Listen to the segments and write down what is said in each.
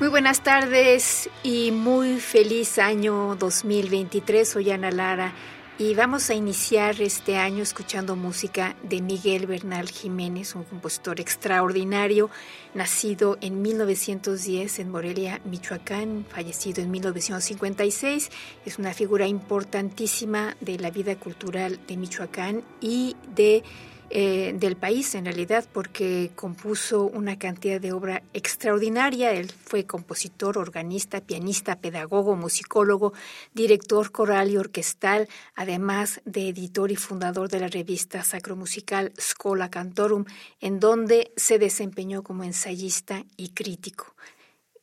Muy buenas tardes y muy feliz año 2023. Soy Ana Lara y vamos a iniciar este año escuchando música de Miguel Bernal Jiménez, un compositor extraordinario, nacido en 1910 en Morelia, Michoacán, fallecido en 1956. Es una figura importantísima de la vida cultural de Michoacán y de eh, del país en realidad porque compuso una cantidad de obra extraordinaria. Él fue compositor, organista, pianista, pedagogo, musicólogo, director coral y orquestal, además de editor y fundador de la revista sacromusical Scola Cantorum, en donde se desempeñó como ensayista y crítico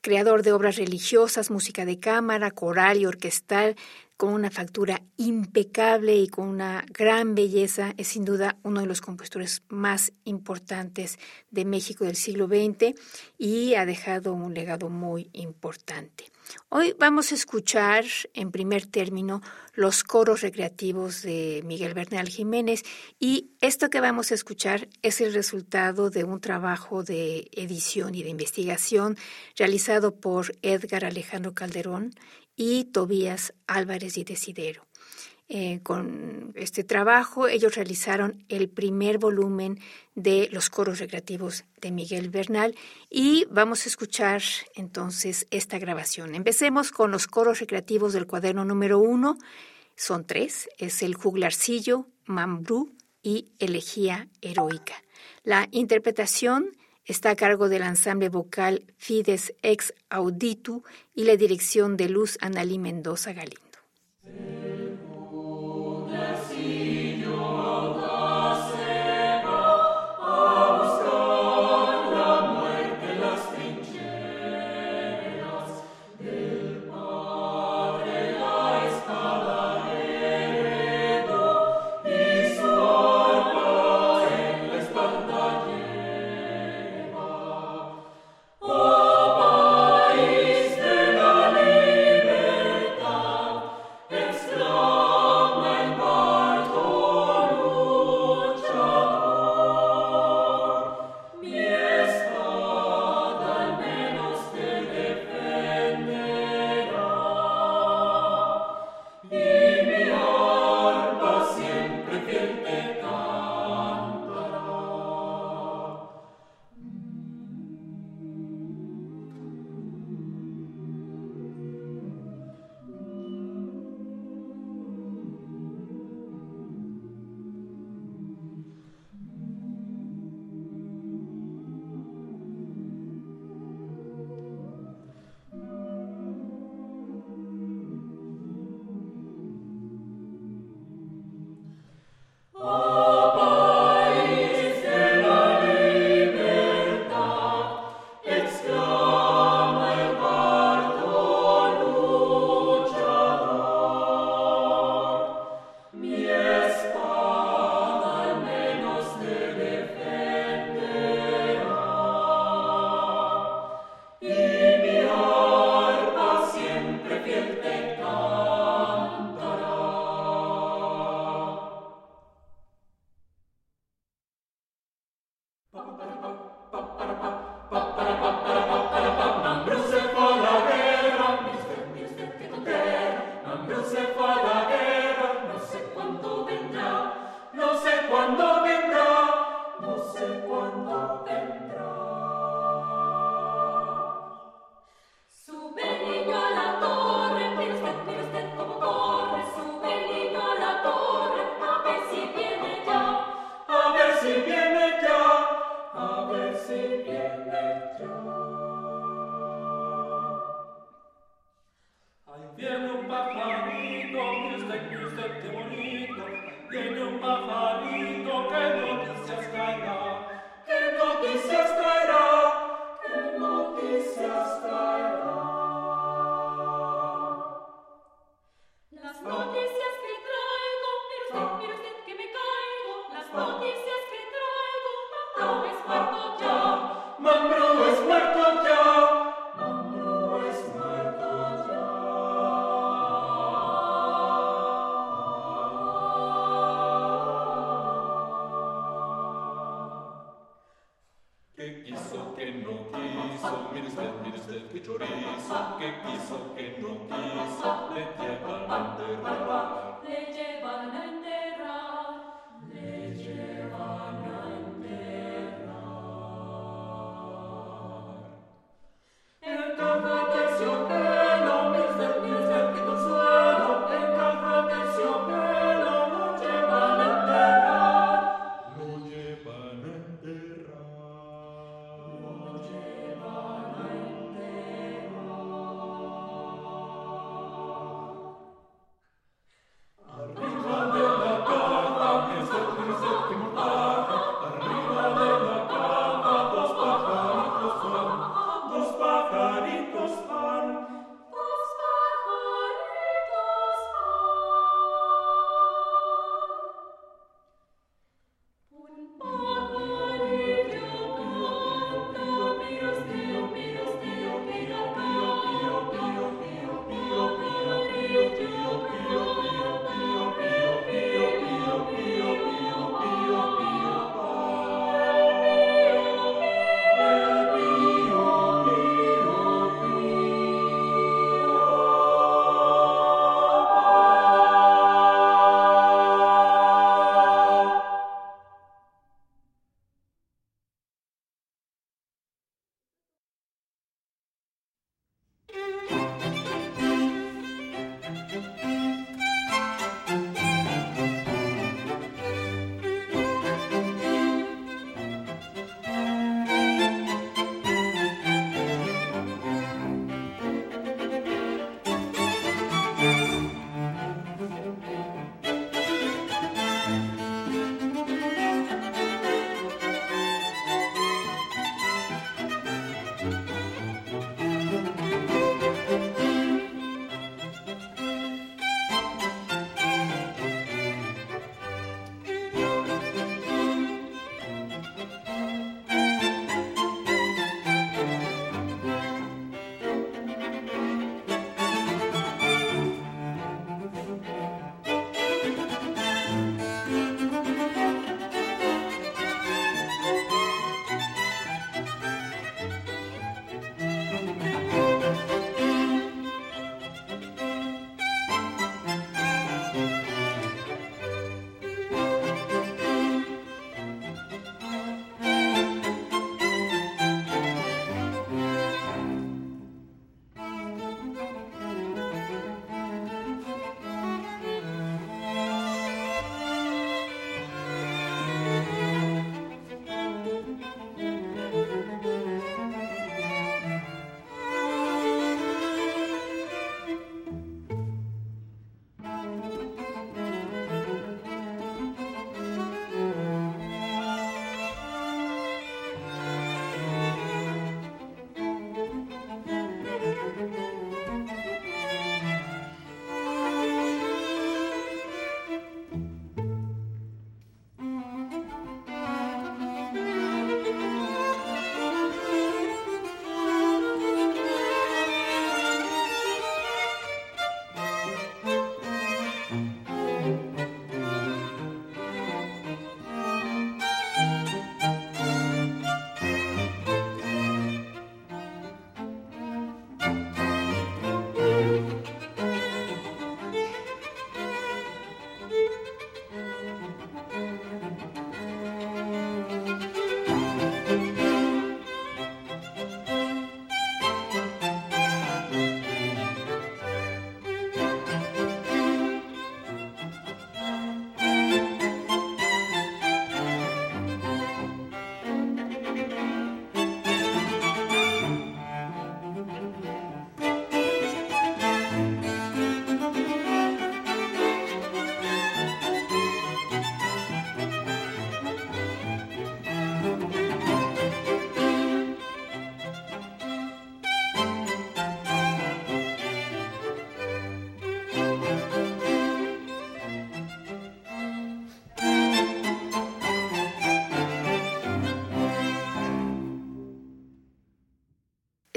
creador de obras religiosas, música de cámara, coral y orquestal, con una factura impecable y con una gran belleza. Es sin duda uno de los compositores más importantes de México del siglo XX y ha dejado un legado muy importante. Hoy vamos a escuchar en primer término los coros recreativos de Miguel Bernal Jiménez y esto que vamos a escuchar es el resultado de un trabajo de edición y de investigación realizado por Edgar Alejandro Calderón y Tobías Álvarez y Desidero. Eh, con este trabajo ellos realizaron el primer volumen de los coros recreativos de Miguel Bernal y vamos a escuchar entonces esta grabación. Empecemos con los coros recreativos del cuaderno número uno. Son tres, es el juglarcillo, Mambrú y Elegía Heroica. La interpretación Está a cargo del ensamble vocal Fides Ex Auditu y la dirección de Luz Analí Mendoza Galindo.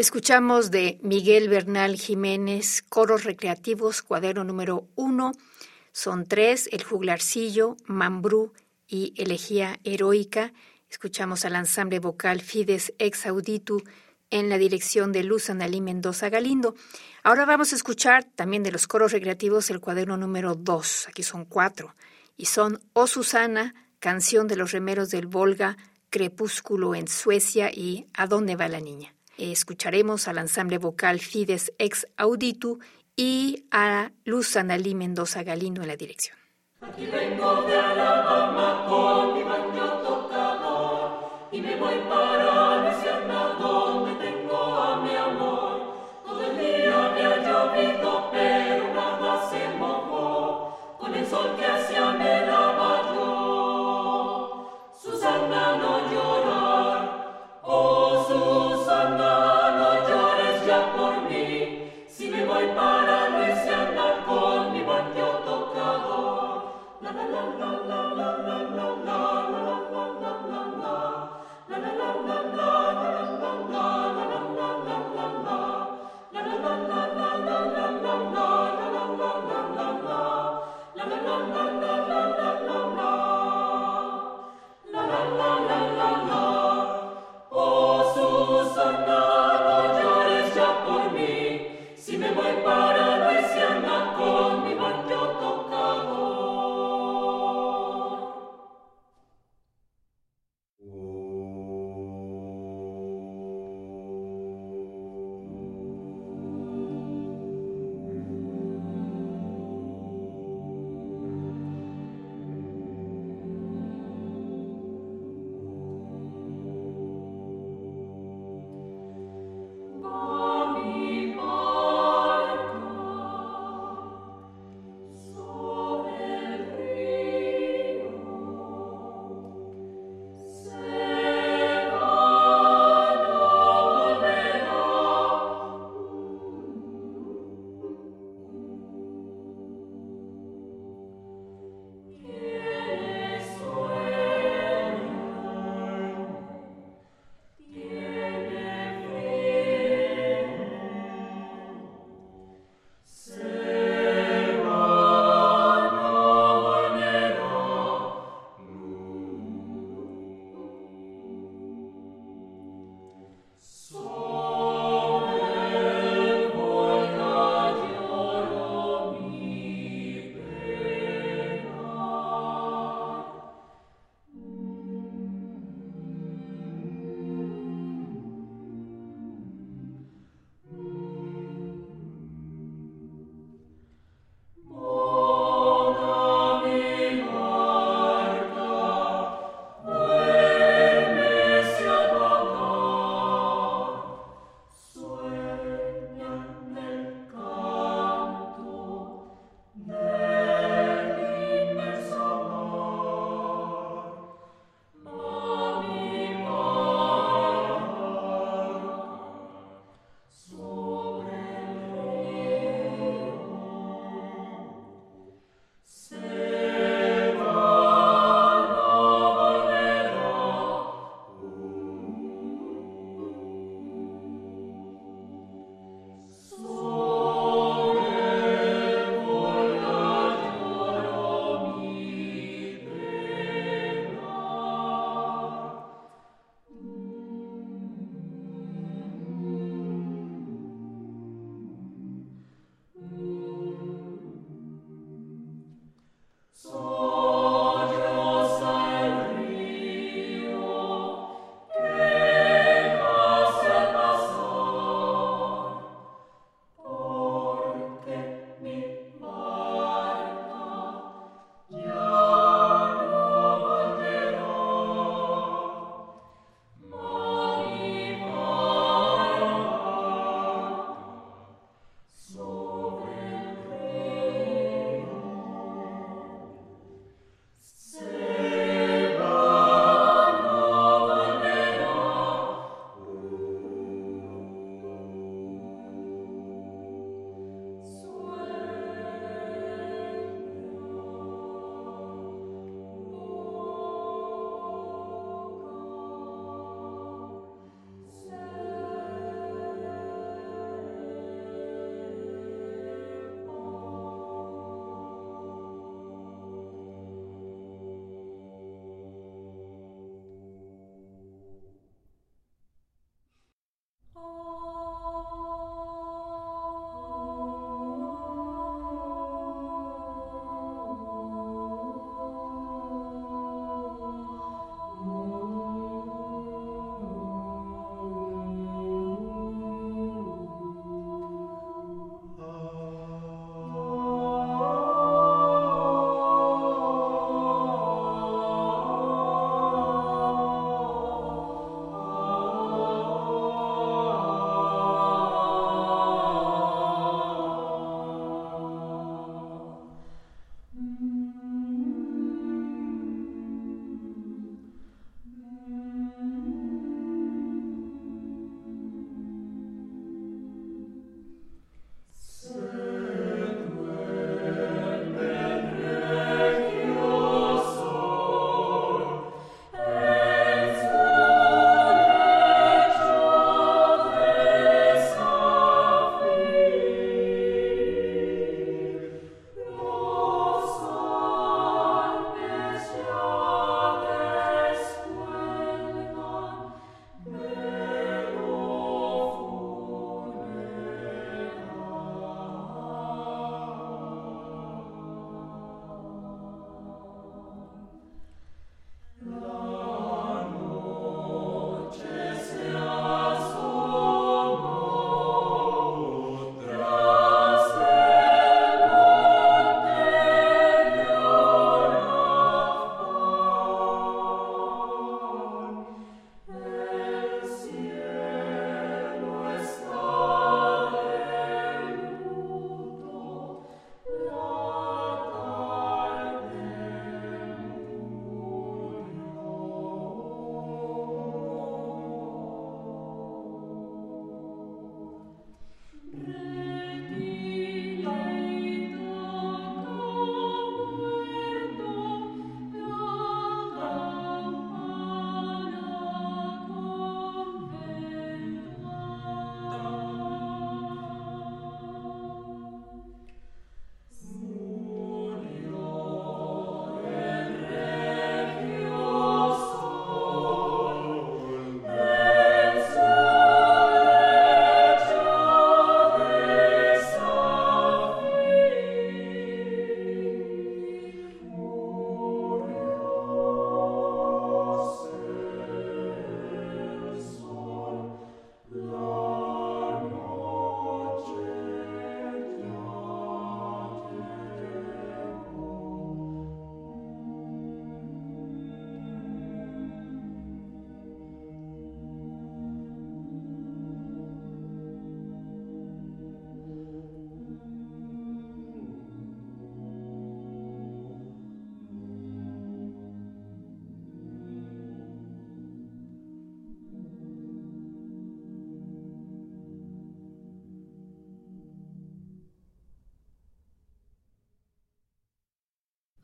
Escuchamos de Miguel Bernal Jiménez, Coros Recreativos, cuaderno número uno. Son tres, El Juglarcillo, Mambrú y Elegía Heroica. Escuchamos al ensamble vocal Fides Ex Auditu en la dirección de Luz Analí Mendoza Galindo. Ahora vamos a escuchar también de los coros recreativos el cuaderno número 2, aquí son cuatro, y son Oh Susana, Canción de los Remeros del Volga, Crepúsculo en Suecia y ¿A dónde va la niña? Escucharemos al ensamble vocal Fides Ex Auditu y a Luz Analí Mendoza Galindo en la dirección.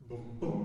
boom, boom.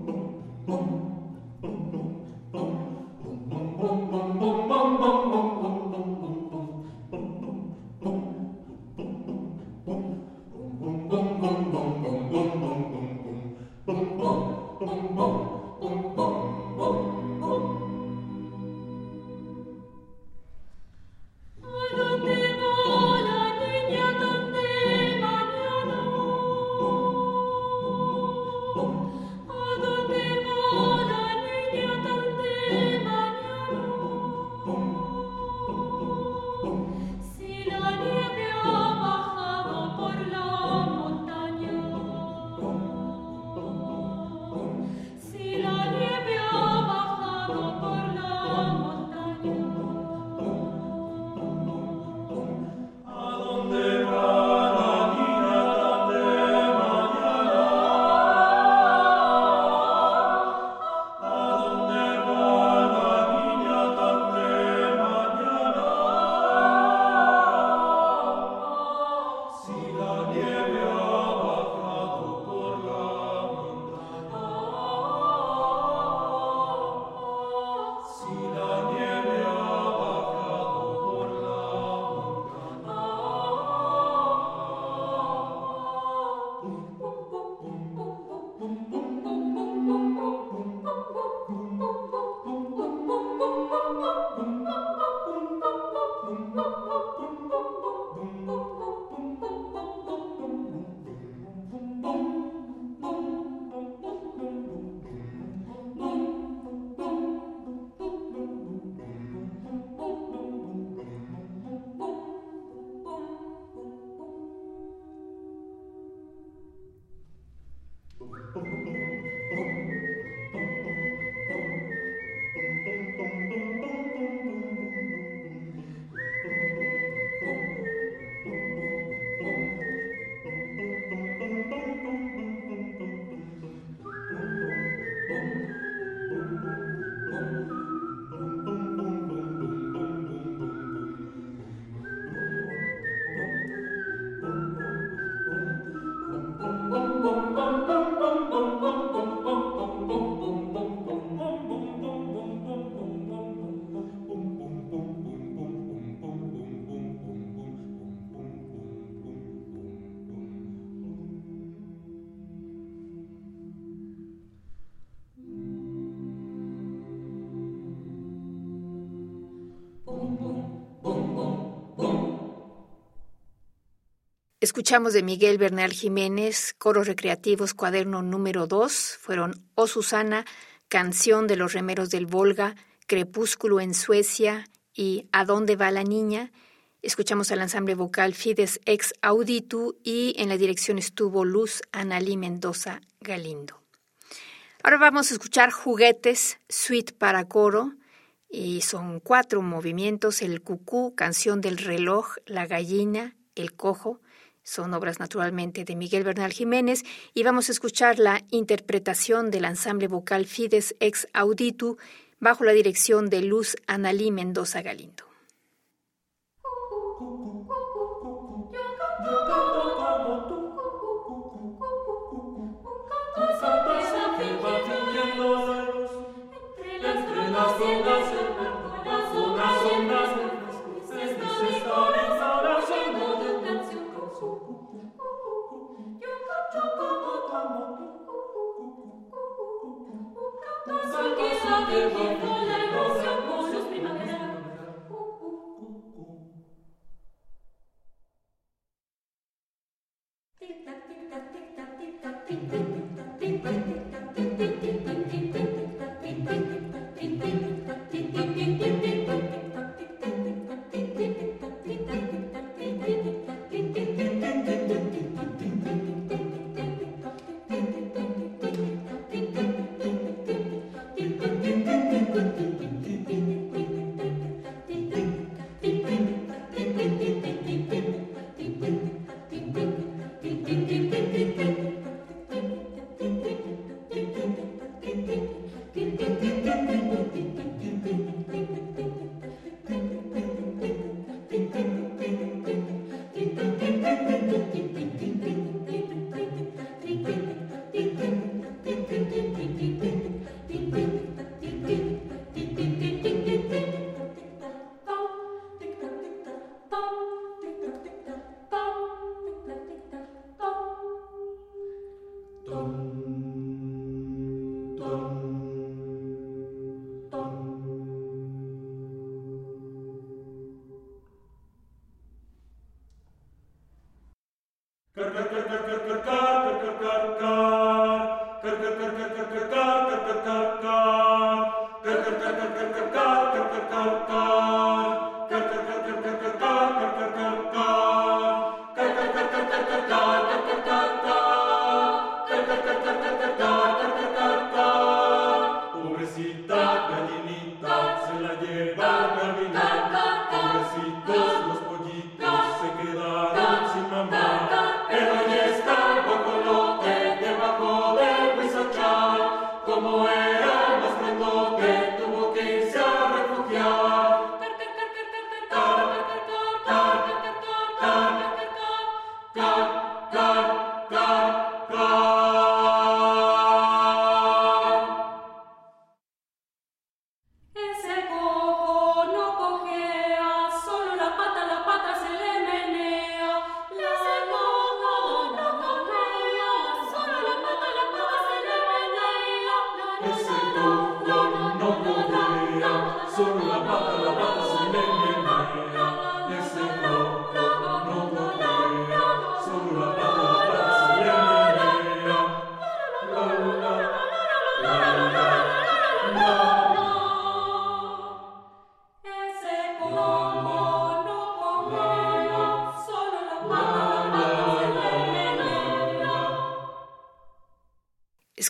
Boop, boop. Escuchamos de Miguel Bernal Jiménez, Coros Recreativos, cuaderno número 2, fueron O Susana, Canción de los Remeros del Volga, Crepúsculo en Suecia y ¿A dónde va la niña? Escuchamos al ensamble vocal Fides Ex Auditu y en la dirección estuvo Luz Analí Mendoza Galindo. Ahora vamos a escuchar Juguetes, Suite para coro, y son cuatro movimientos, el cucú, canción del reloj, la gallina, el cojo, son obras naturalmente de Miguel Bernal Jiménez y vamos a escuchar la interpretación del ensamble vocal Fides ex Auditu bajo la dirección de Luz Analí Mendoza Galindo. give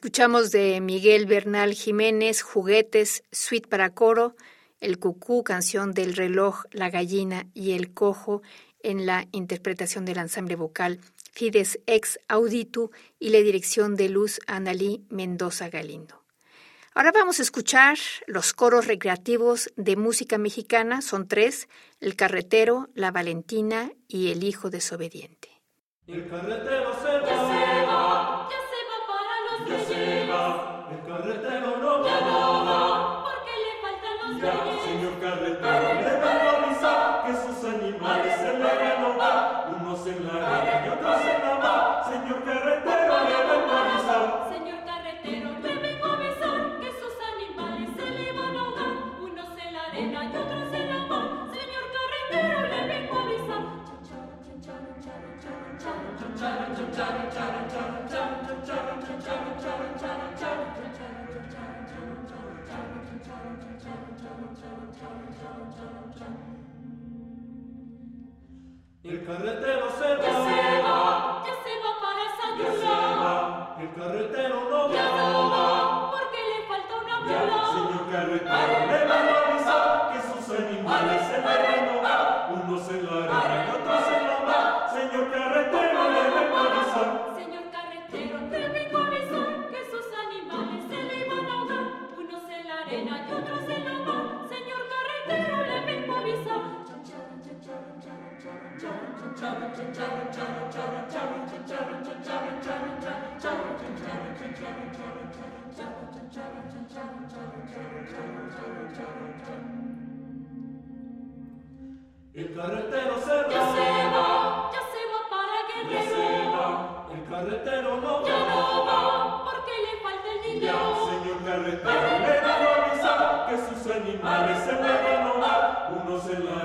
Escuchamos de Miguel Bernal Jiménez, Juguetes, Suite para coro, El Cucú, canción del reloj, La gallina y El cojo, en la interpretación del ensamble vocal Fides Ex Auditu y la dirección de Luz Analí Mendoza Galindo. Ahora vamos a escuchar los coros recreativos de música mexicana, son tres, El Carretero, La Valentina y El Hijo Desobediente. El carretero ya se va, el carretero no Ya no va. va, porque le faltan los Ya, reyes. señor carretero, El carretero se Ya se va, va, ya se va para ya se va. El carretero no Ya no va. va, porque le falta una Ya, mula. señor carretero, le vengo a avisar que sus animales se le El carretero se Ya se va, va, ya se va para ya se Guerrero. va. El carretero no Ya no va. va, porque le falta el Ya, dinero. señor carretero, le avisar que sus animales se van a ahogar. Unos en la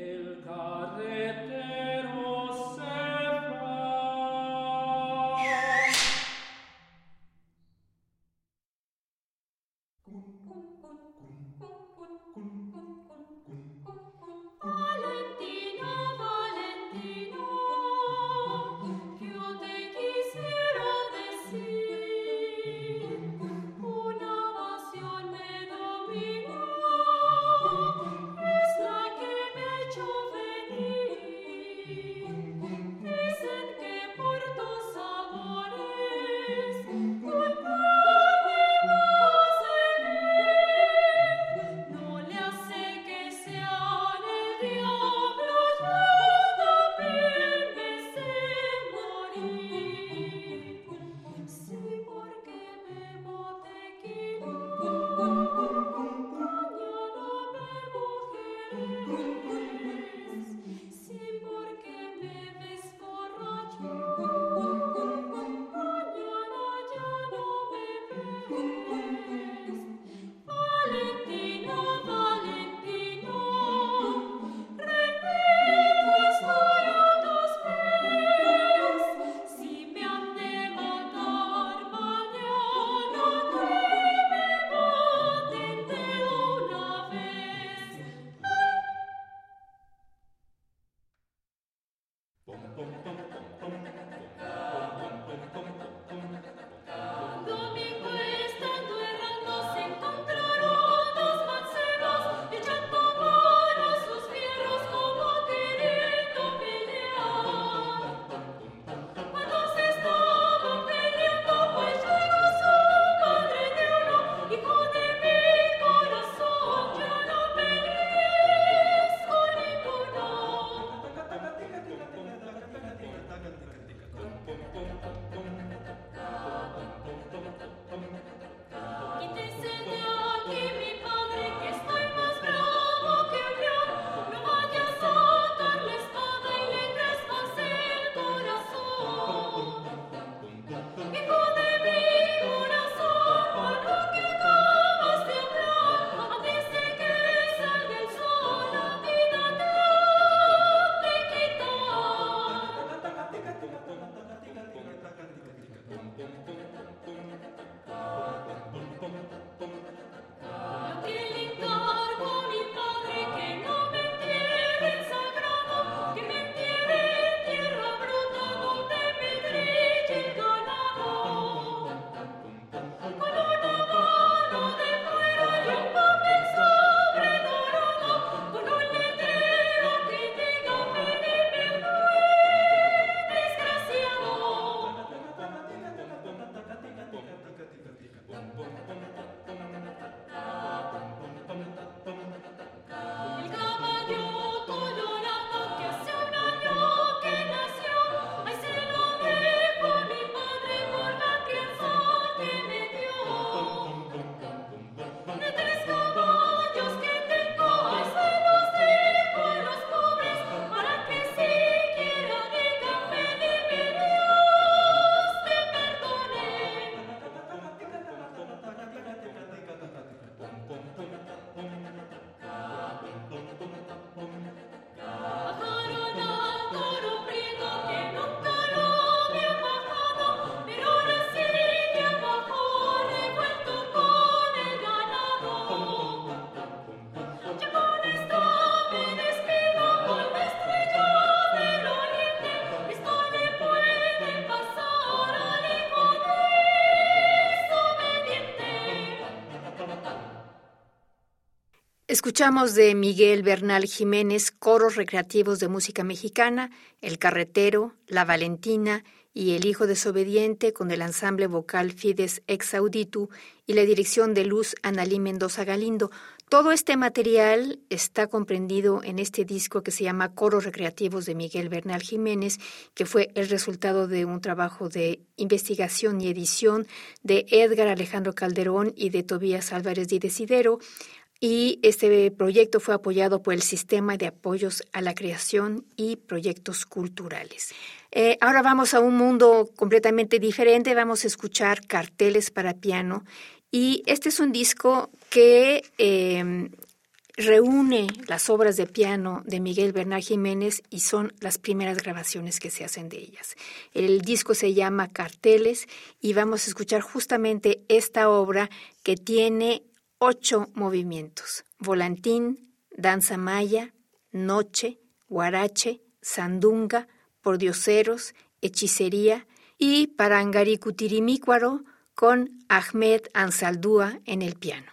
del carreter Escuchamos de Miguel Bernal Jiménez coros recreativos de música mexicana, El Carretero, La Valentina y El Hijo Desobediente con el ensamble vocal Fides Ex Auditu y la dirección de Luz Analí Mendoza Galindo. Todo este material está comprendido en este disco que se llama Coros Recreativos de Miguel Bernal Jiménez, que fue el resultado de un trabajo de investigación y edición de Edgar Alejandro Calderón y de Tobías Álvarez de Desidero y este proyecto fue apoyado por el Sistema de Apoyos a la Creación y Proyectos Culturales. Eh, ahora vamos a un mundo completamente diferente, vamos a escuchar carteles para piano y este es un disco que em, reúne las obras de piano de Miguel Bernal Jiménez y son las primeras grabaciones que se hacen de ellas. El disco se llama Carteles y vamos a escuchar justamente esta obra que tiene ocho movimientos. Volantín, danza maya, noche, guarache, sandunga, pordioseros, hechicería y parangaricutirimícuaro con Ahmed Ansaldúa en el piano.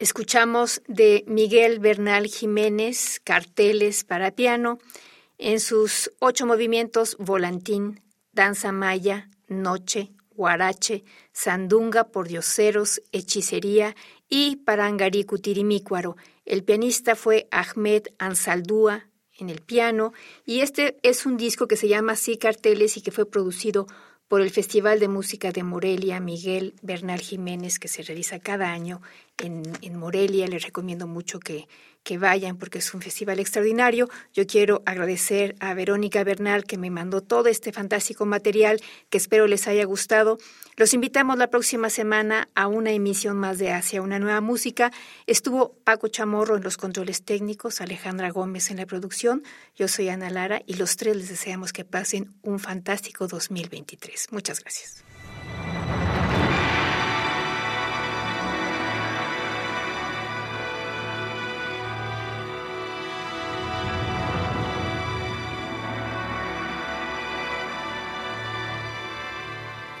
Escuchamos de Miguel Bernal Jiménez, Carteles para piano, en sus ocho movimientos Volantín, Danza Maya, Noche, Guarache, Sandunga por Dioseros, Hechicería y Parangari Kutirimícuaro. El pianista fue Ahmed Ansaldúa en el piano y este es un disco que se llama Sí Carteles y que fue producido por el Festival de Música de Morelia, Miguel Bernal Jiménez, que se realiza cada año en, en Morelia. Les recomiendo mucho que, que vayan porque es un festival extraordinario. Yo quiero agradecer a Verónica Bernal que me mandó todo este fantástico material que espero les haya gustado. Los invitamos la próxima semana a una emisión más de Hacia una nueva música. Estuvo Paco Chamorro en los controles técnicos, Alejandra Gómez en la producción. Yo soy Ana Lara y los tres les deseamos que pasen un fantástico 2023. Muchas gracias.